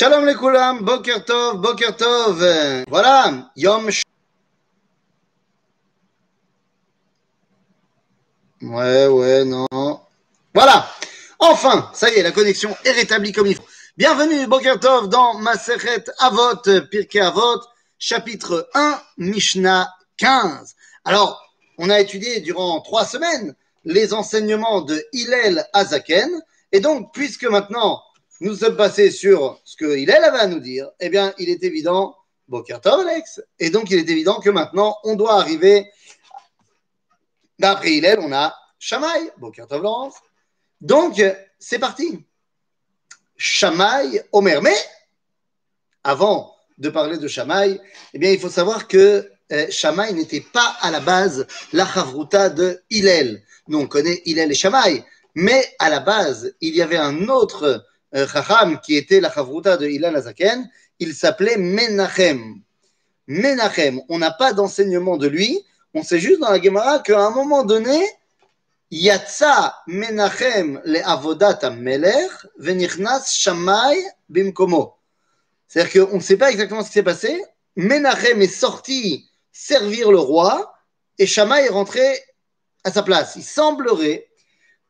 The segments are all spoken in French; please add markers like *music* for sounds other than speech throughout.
Shalom les koulam, Boker Tov, Boker Tov. Voilà, Yom Ouais, ouais, non. Voilà. Enfin, ça y est, la connexion est rétablie comme il faut. Bienvenue, Boker Tov, dans Maseret Avot, Pirkei Avot, chapitre 1, Mishnah 15. Alors, on a étudié durant trois semaines les enseignements de Hillel Azaken. Et donc, puisque maintenant nous sommes passés sur ce que Hillel avait à nous dire, eh bien, il est évident, Boker Tov, Alex, et donc il est évident que maintenant, on doit arriver, d'après Hillel, on a Shamaï, Boker Tov, Laurence. Donc, c'est parti. Shamaï, Omer. Mais, avant de parler de Shamaï, eh bien, il faut savoir que euh, Shamaï n'était pas à la base la chavruta de Hillel. Nous, on connaît Hillel et Shamaï. Mais à la base, il y avait un autre chacham qui était la chavruta de Hillel Azaken. Il s'appelait Menachem. Menachem, on n'a pas d'enseignement de lui. On sait juste dans la Gemara qu'à un moment donné, Yatsa Menachem le avodat melech venichnas Shamaï bimkomo. C'est-à-dire qu'on ne sait pas exactement ce qui s'est passé. Menachem est sorti servir le roi et Shamaï est rentré à sa place. Il semblerait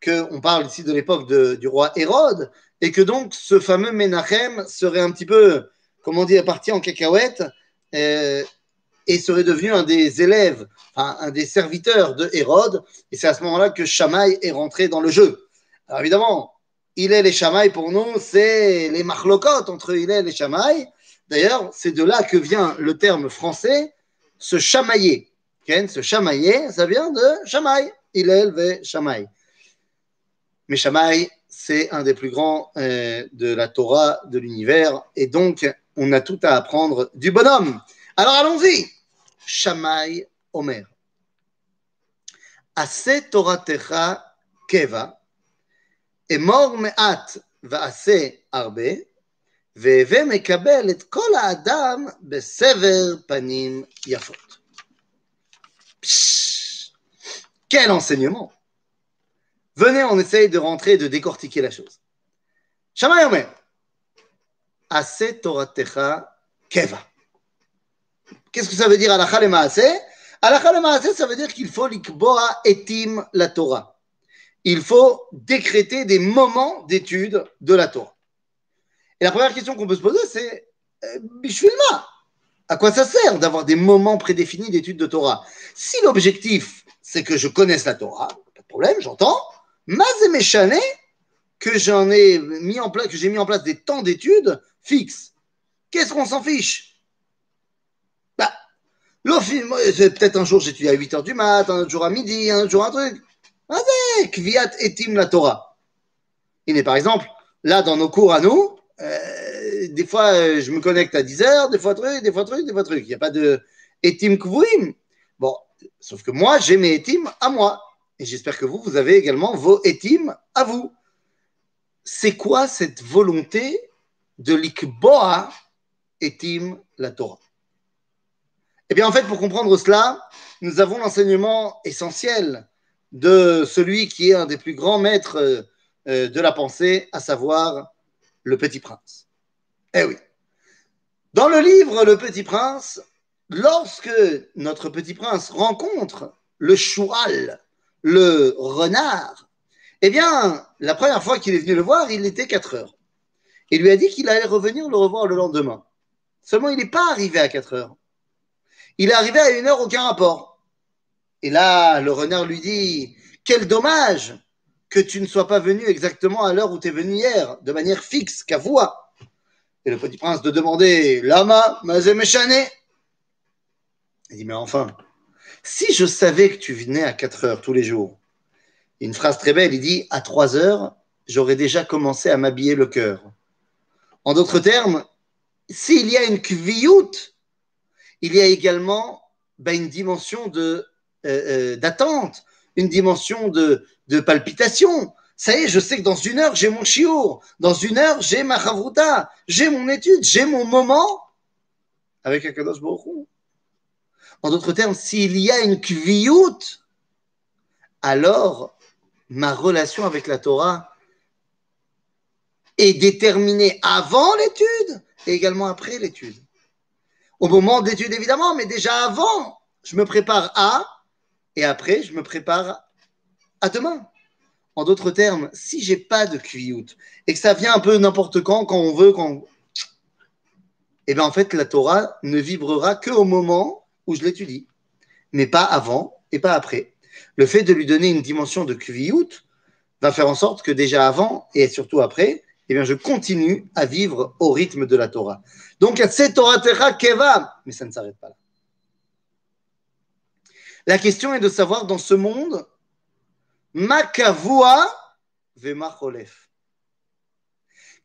que, on parle ici de l'époque du roi Hérode, et que donc ce fameux Menachem serait un petit peu, comment dire, parti en cacahuète euh, et serait devenu un des élèves, un des serviteurs de Hérode. Et c'est à ce moment-là que Shamaï est rentré dans le jeu. Alors évidemment, Hillel et Shamaï pour nous, c'est les marlocotes entre Hillel et Shamaï. D'ailleurs, c'est de là que vient le terme français se chamailler. Ken, se chamailler, ça vient de Shamaï, Hillel ve Shamaï. Mais Shamaï, c'est un des plus grands euh, de la Torah de l'univers, et donc on a tout à apprendre du bonhomme. Alors allons-y. Shamaï Omer. Ase Toratecha Keva, אמור מעט ועשה הרבה, והווה מקבל את כל האדם בסבר פנים יפות. Psh, Quel enseignement Venez, on essaye de rentrer et de décortiquer la chose. Shamaï Omer, Ase Toratecha Keva. Qu'est-ce que ça veut dire Alakha le Maase? Alakha le Maase, ça veut dire qu'il faut likboa etim la Torah il faut décréter des moments d'étude de la Torah. Et la première question qu'on peut se poser, c'est euh, Bishvilma, à quoi ça sert d'avoir des moments prédéfinis d'étude de Torah? Si l'objectif, c'est que je connaisse la Torah, pas de problème, j'entends, Mazemeshane, que j'en ai mis en place, que j'ai mis en place des temps d'étude fixes. Qu'est-ce qu'on s'en fiche? Bah, peut-être un jour j'étudie à 8 h du mat, un autre jour à midi, un autre jour un truc. Kviat etim la Torah. Il est par exemple, là dans nos cours à nous, euh, des fois euh, je me connecte à 10 heures, des fois truc, des fois truc, des fois truc. Il n'y a pas de etim kvuim. Bon, sauf que moi j'ai mes etim à moi. Et j'espère que vous, vous avez également vos etim à vous. C'est quoi cette volonté de l'ikboa etim la Torah? Eh bien en fait, pour comprendre cela, nous avons l'enseignement essentiel de celui qui est un des plus grands maîtres euh, de la pensée, à savoir le Petit Prince. Eh oui. Dans le livre Le Petit Prince, lorsque notre Petit Prince rencontre le choual, le renard, eh bien, la première fois qu'il est venu le voir, il était 4 heures. Il lui a dit qu'il allait revenir le revoir le lendemain. Seulement, il n'est pas arrivé à 4 heures. Il est arrivé à une heure, aucun rapport. Et là, le renard lui dit Quel dommage que tu ne sois pas venu exactement à l'heure où tu es venu hier, de manière fixe, qu'à voix. Et le petit prince de demander Lama, mazemeshane Il dit Mais enfin, si je savais que tu venais à 4 heures tous les jours, une phrase très belle il dit À 3 heures, j'aurais déjà commencé à m'habiller le cœur. En d'autres termes, s'il y a une kviyut, il y a également ben, une dimension de euh, euh, d'attente, une dimension de, de, palpitation. Ça y est, je sais que dans une heure, j'ai mon chiour. Dans une heure, j'ai ma chavruta. J'ai mon étude. J'ai mon moment avec Akadosh Baruch. En d'autres termes, s'il y a une kviyut, alors ma relation avec la Torah est déterminé avant l'étude et également après l'étude. Au moment d'étude, évidemment, mais déjà avant, je me prépare à, et après, je me prépare à demain. En d'autres termes, si j'ai pas de kviyut et que ça vient un peu n'importe quand, quand on veut, quand. Eh bien, en fait, la Torah ne vibrera qu'au moment où je l'étudie, mais pas avant et pas après. Le fait de lui donner une dimension de kviyut va faire en sorte que déjà avant et surtout après, eh bien, je continue à vivre au rythme de la Torah. Donc, c'est Torah Techa Keva, mais ça ne s'arrête pas là. La question est de savoir dans ce monde, Makavua Vemacholef.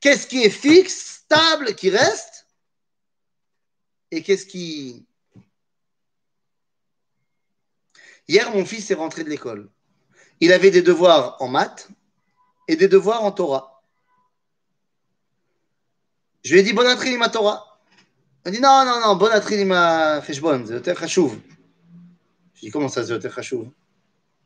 Qu'est-ce qui est fixe, stable, qui reste Et qu'est-ce qui. Hier, mon fils est rentré de l'école. Il avait des devoirs en maths et des devoirs en Torah. Je lui ai dit Bon ma Torah. Il m'a dit Non, non, non, Bon ma Feshbon, Zeyoter Chashuv. Je lui ai dit Comment ça, Zeyoter Chashuv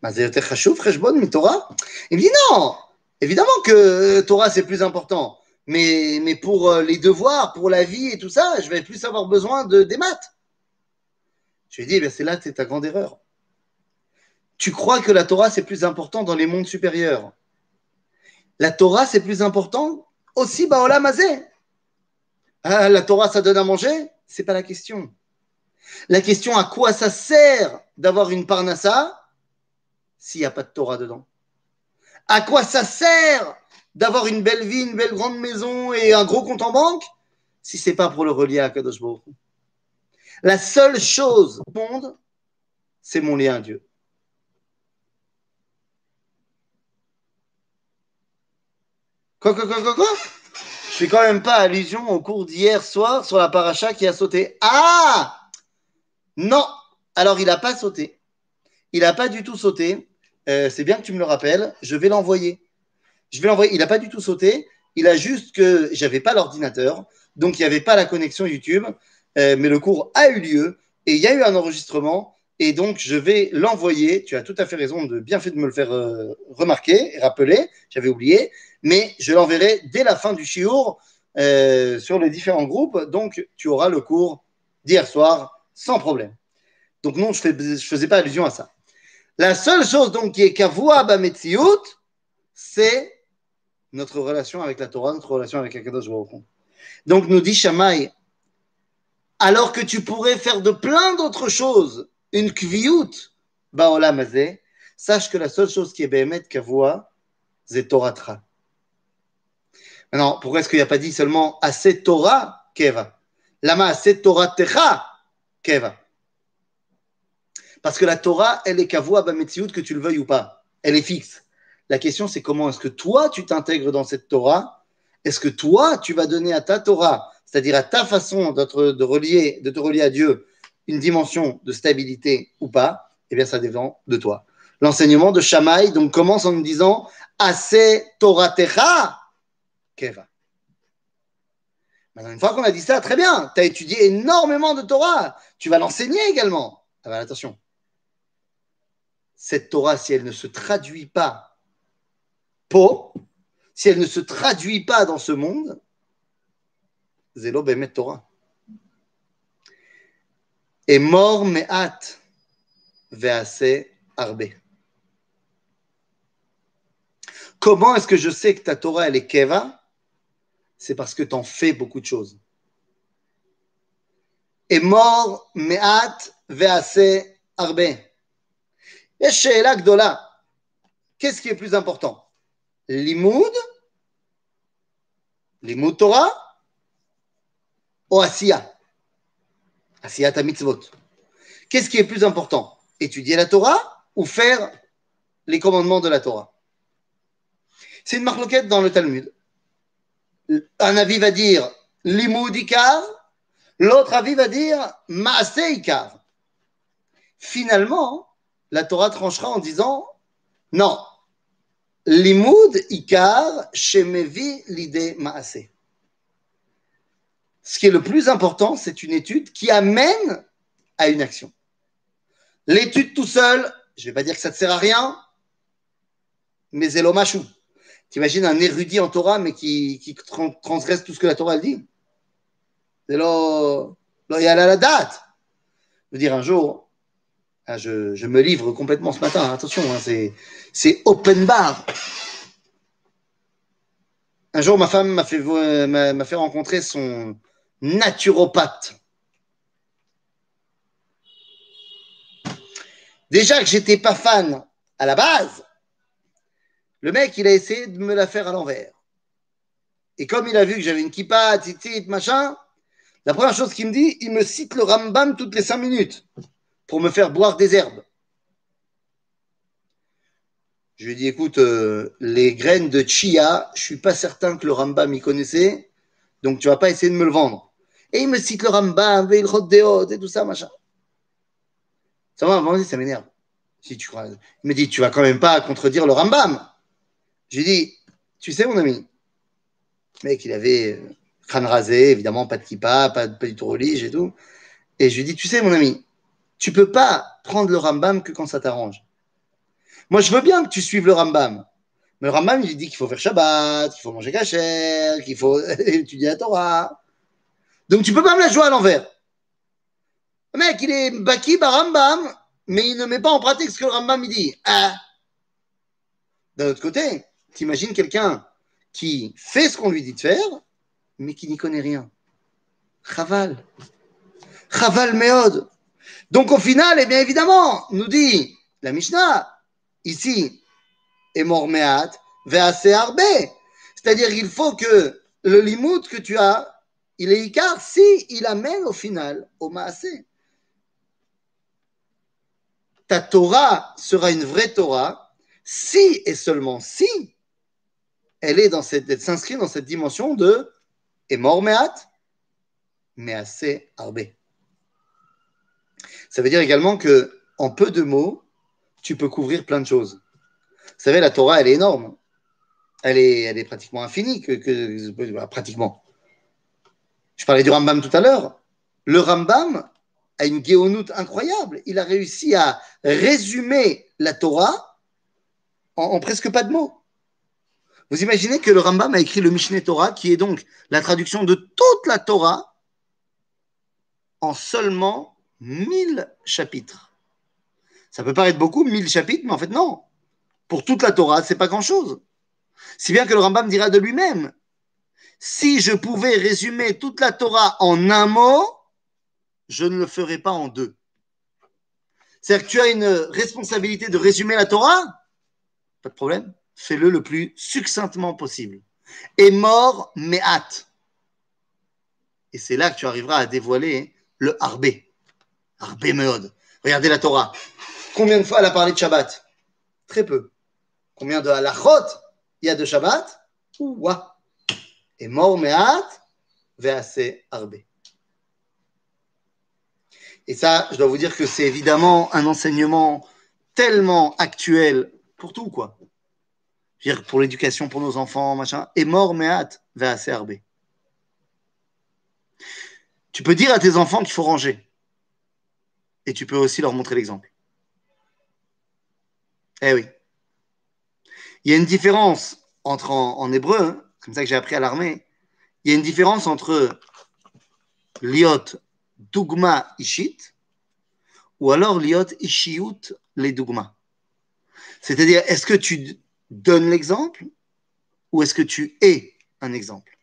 bah, Zeyoter Feshbon, mais Torah? Il me dit Non Évidemment que euh, Torah, c'est plus important. Mais, mais pour euh, les devoirs, pour la vie et tout ça, je vais plus avoir besoin de, des maths. Je lui ai dit, eh c'est là, c'est ta grande erreur. Tu crois que la Torah, c'est plus important dans les mondes supérieurs? La Torah, c'est plus important aussi, Baola Mazé. Ah, la Torah, ça donne à manger? C'est pas la question. La question, à quoi ça sert d'avoir une parnassa s'il n'y a pas de Torah dedans? À quoi ça sert d'avoir une belle vie, une belle grande maison et un gros compte en banque si c'est pas pour le relier à Kadosh La seule chose au monde, c'est mon lien à Dieu. Quoi, quoi, quoi, quoi, quoi? Je fais quand même pas allusion au cours d'hier soir sur la paracha qui a sauté. Ah Non Alors, il n'a pas sauté. Il n'a pas du tout sauté. Euh, c'est bien que tu me le rappelles. Je vais l'envoyer. Je vais l'envoyer. Il n'a pas du tout sauté. Il a juste que j'avais pas l'ordinateur. Donc, il n'y avait pas la connexion YouTube. Euh, mais le cours a eu lieu. Et il y a eu un enregistrement. Et donc, je vais l'envoyer. Tu as tout à fait raison de bien fait de me le faire euh, remarquer et rappeler. J'avais oublié mais je l'enverrai dès la fin du chiour euh, sur les différents groupes. Donc, tu auras le cours d'hier soir sans problème. Donc, non, je ne faisais pas allusion à ça. La seule chose donc qui est Kavua Bametziut, c'est notre relation avec la Torah, notre relation avec Akadosh Baruch Donc, nous dit Shammai, alors que tu pourrais faire de plein d'autres choses, une kviyut, Baolam sache que la seule chose qui est Behemet Kavua, c'est Maintenant, pourquoi est-ce qu'il n'y a pas dit seulement assez Torah Keva? Lama assez Torah Techa Keva. Parce que la Torah, elle est kavua bametsiout, que tu le veuilles ou pas. Elle est fixe. La question, c'est comment est-ce que toi, tu t'intègres dans cette Torah? Est-ce que toi, tu vas donner à ta Torah, c'est-à-dire à ta façon de te relier à Dieu, une dimension de stabilité ou pas Eh bien, ça dépend de toi. L'enseignement de Shammai donc, commence en nous disant Assez Torah Techa Keva. Maintenant, une fois qu'on a dit ça, très bien, tu as étudié énormément de Torah, tu vas l'enseigner également. Ah ben, attention, cette Torah, si elle ne se traduit pas po, si elle ne se traduit pas dans ce monde, Zélo Bemet Torah. Et mort me'at ve'ase arbe. Comment est-ce que je sais que ta Torah, elle est Keva? C'est parce que tu en fais beaucoup de choses. Et mort, me'at, ve'ase, arbe. Qu'est-ce qui est plus important? Limoud, limoud Torah? Ou Asiya ta mitzvot. Qu'est-ce qui est plus important? Étudier la Torah ou faire les commandements de la Torah? C'est une marloquette dans le Talmud. Un avis va dire limoud l'autre avis va dire maasé Finalement, la Torah tranchera en disant non, limoud ikar shemevi l'idée maasé. Ce qui est le plus important, c'est une étude qui amène à une action. L'étude tout seul, je ne vais pas dire que ça ne sert à rien, mais c'est l'omachou. T'imagines un érudit en Torah, mais qui, transgresse tout ce que la Torah dit il y a la date. Je veux dire, un jour, ah, je, me livre complètement ce matin, attention, hein, c'est open bar. Un jour, ma femme m'a fait rencontrer son naturopathe. Déjà que j'étais pas fan à la base, le mec, il a essayé de me la faire à l'envers. Et comme il a vu que j'avais une kippa, titit, machin, la première chose qu'il me dit, il me cite le Rambam toutes les cinq minutes pour me faire boire des herbes. Je lui ai dit, écoute, euh, les graines de chia, je suis pas certain que le Rambam y connaissait, donc tu vas pas essayer de me le vendre. Et il me cite le Rambam, il et tout ça, machin. Ça m'a ça m'énerve. Si tu. Il me dit, tu vas quand même pas contredire le Rambam. J'ai dit, tu sais, mon ami, mec, il avait euh, crâne rasé, évidemment, pas de kippa, pas, pas du tout religieux et tout. Et je lui dis, tu sais, mon ami, tu peux pas prendre le Rambam que quand ça t'arrange. Moi, je veux bien que tu suives le Rambam. Mais le Rambam, il dit qu'il faut faire Shabbat, qu'il faut manger kasher, qu'il faut *laughs* étudier la Torah. Donc, tu peux pas me la jouer à l'envers. Le mec, il est baki par mais il ne met pas en pratique ce que le Rambam il dit. Ah. D'un autre côté, T'imagines quelqu'un qui fait ce qu'on lui dit de faire, mais qui n'y connaît rien. Chaval. Chaval Meod. Donc au final, eh évidemment, nous dit la Mishnah, ici, est mort Meat, assez Arbe. C'est-à-dire qu'il faut que le limout que tu as, il est Icar si il amène au final au Maasé. Ta Torah sera une vraie Torah si et seulement si elle est dans cette, s'inscrit dans cette dimension de mort meat, mais assez arbé. Ça veut dire également que en peu de mots, tu peux couvrir plein de choses. Vous savez, la Torah, elle est énorme. Elle est, elle est pratiquement infinie. Bah, pratiquement. Je parlais du Rambam tout à l'heure. Le Rambam a une guéonoute incroyable. Il a réussi à résumer la Torah en presque pas de mots. Vous imaginez que le Rambam a écrit le Mishneh Torah, qui est donc la traduction de toute la Torah en seulement 1000 chapitres. Ça peut paraître beaucoup, 1000 chapitres, mais en fait non. Pour toute la Torah, c'est pas grand-chose. Si bien que le Rambam dira de lui-même, si je pouvais résumer toute la Torah en un mot, je ne le ferais pas en deux. C'est-à-dire que tu as une responsabilité de résumer la Torah, pas de problème fais-le le plus succinctement possible. Et mort, mais hâte. Et c'est là que tu arriveras à dévoiler le Harbé. Harbé Meod. Regardez la Torah. Combien de fois elle a parlé de Shabbat? Très peu. Combien de halachot il y a de Shabbat Ouah. Et mort, mais hâte, assez Harbé. Et ça, je dois vous dire que c'est évidemment un enseignement tellement actuel pour tout, quoi pour l'éducation pour nos enfants, machin, est mort, va à CRB. Tu peux dire à tes enfants qu'il faut ranger. Et tu peux aussi leur montrer l'exemple. Eh oui. Il y a une différence entre, en, hébreu, hein, comme ça que j'ai appris à l'armée, il y a une différence entre liot dugma ishit ou alors liot ishiut les dugma. C'est-à-dire, est-ce que tu donne l'exemple ou est-ce que tu es un exemple?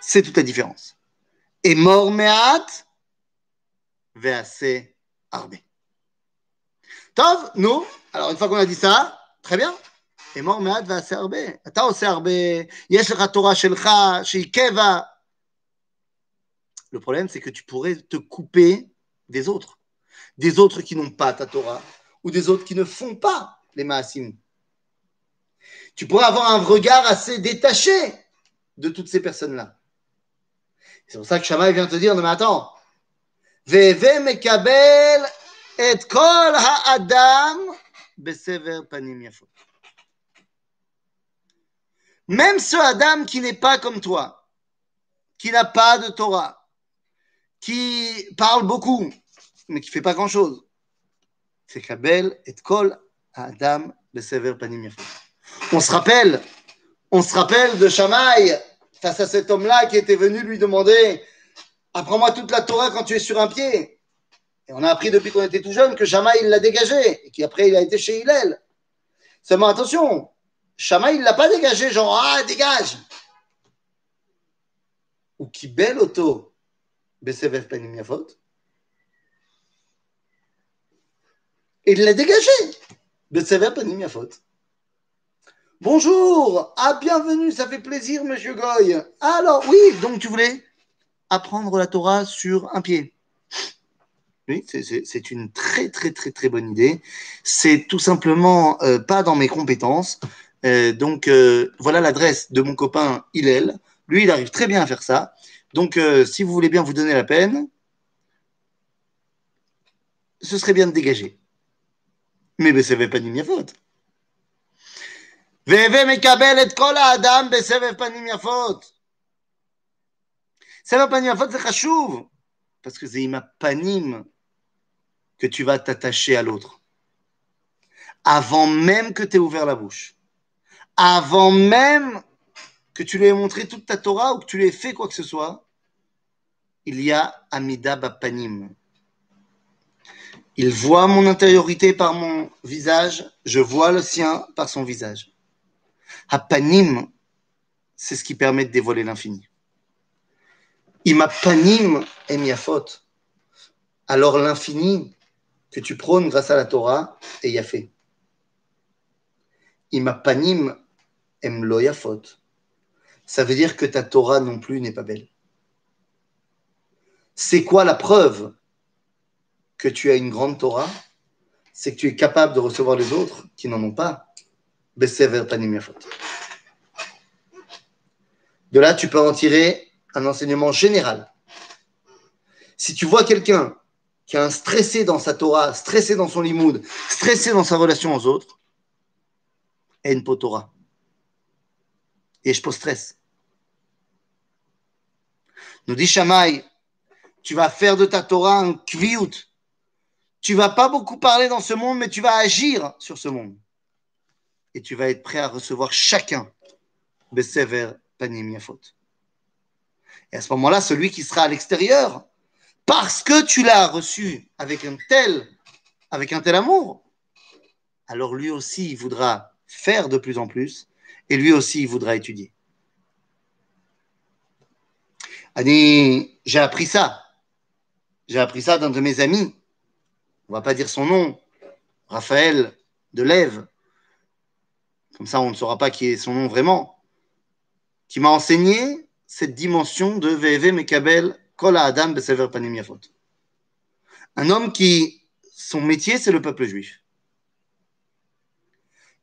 C'est toute la différence. Et mort meat, vease armé. Tov, nous, alors une fois qu'on a dit ça, très bien. Et mort meat, vease armé. אתה עושה הרבה, יש לך תורה שלך שהיא Le problème, c'est que tu pourrais te couper des autres. Des autres qui n'ont pas ta Torah ou des autres qui ne font pas les Maasim. Tu pourrais avoir un regard assez détaché de toutes ces personnes-là. C'est pour ça que Shammai vient te dire, non mais attends, Veve mekabel et kol ha'adam besever panim. Même ce Adam qui n'est pas comme toi, qui n'a pas de Torah, qui parle beaucoup, mais qui fait pas grand-chose, c'est Kabel et Kol Adam le sévère panim On se rappelle, on se rappelle de Shamaï face à cet homme-là qui était venu lui demander Apprends-moi toute la Torah quand tu es sur un pied. Et on a appris depuis qu'on était tout jeune que Shamaï il l'a dégagé et qu'après il a été chez Hillel. Seulement attention, Shamaï il l'a pas dégagé, genre Ah, dégage Ou qui belle auto Besevef Panim Yafot. Et il l'a dégagé Besevef Panim Yafot. Bonjour, ah bienvenue, ça fait plaisir, monsieur Goy. Alors, oui, donc tu voulais apprendre la Torah sur un pied. Oui, c'est une très très très très bonne idée. C'est tout simplement euh, pas dans mes compétences. Euh, donc euh, voilà l'adresse de mon copain Hillel. Lui, il arrive très bien à faire ça. Donc si vous voulez bien vous donner la peine, ce serait bien de dégager. Mais ben, ça ne pas de ma faute. Ça va pas de ma faute, c'est Parce que c'est ma que tu vas t'attacher à l'autre. Avant même que tu aies ouvert la bouche. Avant même que tu lui aies montré toute ta Torah ou que tu lui aies fait quoi que ce soit, il y a Amida Bapanim. Il voit mon intériorité par mon visage, je vois le sien par son visage. Hapanim, c'est ce qui permet de dévoiler l'infini. Imapanim est faute. Alors l'infini que tu prônes grâce à la Torah est fait. Imapanim em faute. Ça veut dire que ta Torah non plus n'est pas belle. C'est quoi la preuve que tu as une grande Torah? C'est que tu es capable de recevoir les autres qui n'en ont pas. De là, tu peux en tirer un enseignement général. Si tu vois quelqu'un qui est stressé dans sa Torah, stressé dans son limoud, stressé dans sa relation aux autres, et une Torah. Et je pose stress. Nous dit Shamaï, tu vas faire de ta Torah un kviout. Tu vas pas beaucoup parler dans ce monde, mais tu vas agir sur ce monde et tu vas être prêt à recevoir chacun Besever Panim. Et à ce moment-là, celui qui sera à l'extérieur, parce que tu l'as reçu avec un tel, avec un tel amour, alors lui aussi, voudra faire de plus en plus, et lui aussi, voudra étudier. J'ai appris ça. J'ai appris ça d'un de mes amis. On va pas dire son nom. Raphaël Delève comme ça on ne saura pas qui est son nom vraiment, qui m'a enseigné cette dimension de VV Mekabel Un homme qui, son métier, c'est le peuple juif.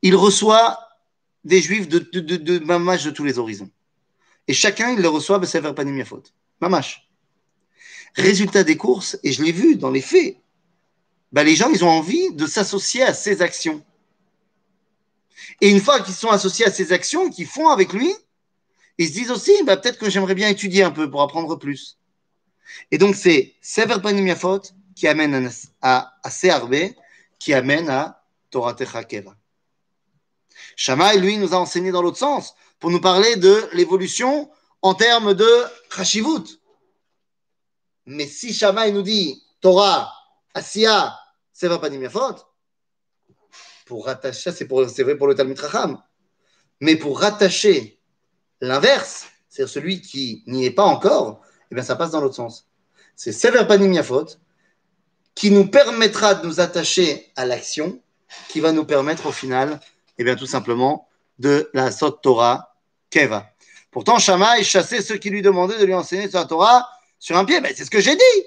Il reçoit des juifs de, de, de, tous les horizons. Et chacun, il le reçoit Besever Panim Yafot. Mamash. Résultat des courses, et je l'ai vu dans les faits, bah, les gens, ils ont envie de s'associer à ces actions. Et une fois qu'ils sont associés à ces actions, qu'ils font avec lui, ils se disent aussi, bah, peut-être que j'aimerais bien étudier un peu pour apprendre plus. Et donc, c'est Sever Panim qui amène à, à, qui amène à Torah Keva. Shammai, lui, nous a enseigné dans l'autre sens, pour nous parler de l'évolution en termes de Chashivut. Mais si Shammai nous dit Torah, Asiya, Sever Panim pour rattacher, c'est vrai pour le Talmud Racham, mais pour rattacher l'inverse, c'est-à-dire celui qui n'y est pas encore, eh bien ça passe dans l'autre sens. C'est Sever Panim Yafot qui nous permettra de nous attacher à l'action, qui va nous permettre au final, eh bien tout simplement, de la Sot Torah Keva. Pourtant, Shammai chassait ceux qui lui demandaient de lui enseigner la Torah sur un pied. Mais c'est ce que j'ai dit.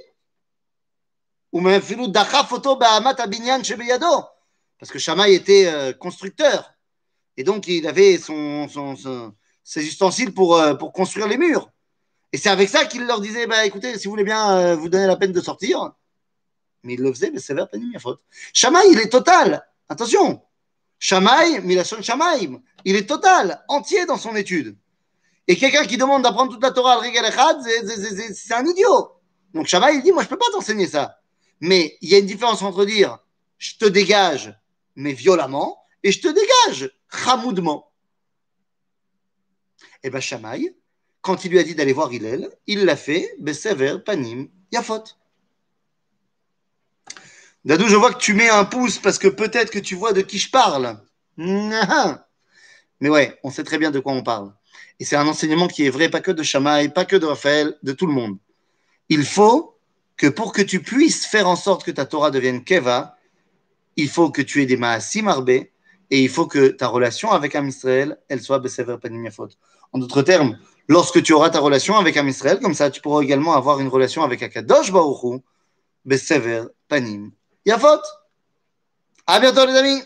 Ou même filou photo ba'amat abinyan shebeyado. Parce que Shamaï était euh, constructeur. Et donc, il avait son, ses ustensiles pour, euh, pour construire les murs. Et c'est avec ça qu'il leur disait bah, écoutez, si vous voulez bien euh, vous donner la peine de sortir. Mais il le faisait, mais c'est pas ma faute. Shamaï, il est total. Attention. Shamaï, Milachon Shamaï, il est total, entier dans son étude. Et quelqu'un qui demande d'apprendre toute la Torah al c'est un idiot. Donc Shamaï, il dit moi, je peux pas t'enseigner ça. Mais il y a une différence entre dire je te dégage mais violemment, et je te dégage, chamoudement. Eh bien, Shamaï, quand il lui a dit d'aller voir Hillel, il l'a fait, Besever, Panim, Yafot. Dadou, je vois que tu mets un pouce parce que peut-être que tu vois de qui je parle. Mais ouais, on sait très bien de quoi on parle. Et c'est un enseignement qui est vrai, pas que de Shamaï, pas que de Raphaël, de tout le monde. Il faut que pour que tu puisses faire en sorte que ta Torah devienne Keva, il faut que tu aies des Maasim et il faut que ta relation avec Am Israël, elle soit Besever Panim Yafot. En d'autres termes, lorsque tu auras ta relation avec Am Israël, comme ça, tu pourras également avoir une relation avec Akadosh Baruch Hu, Besever Panim Yafot. À bientôt les amis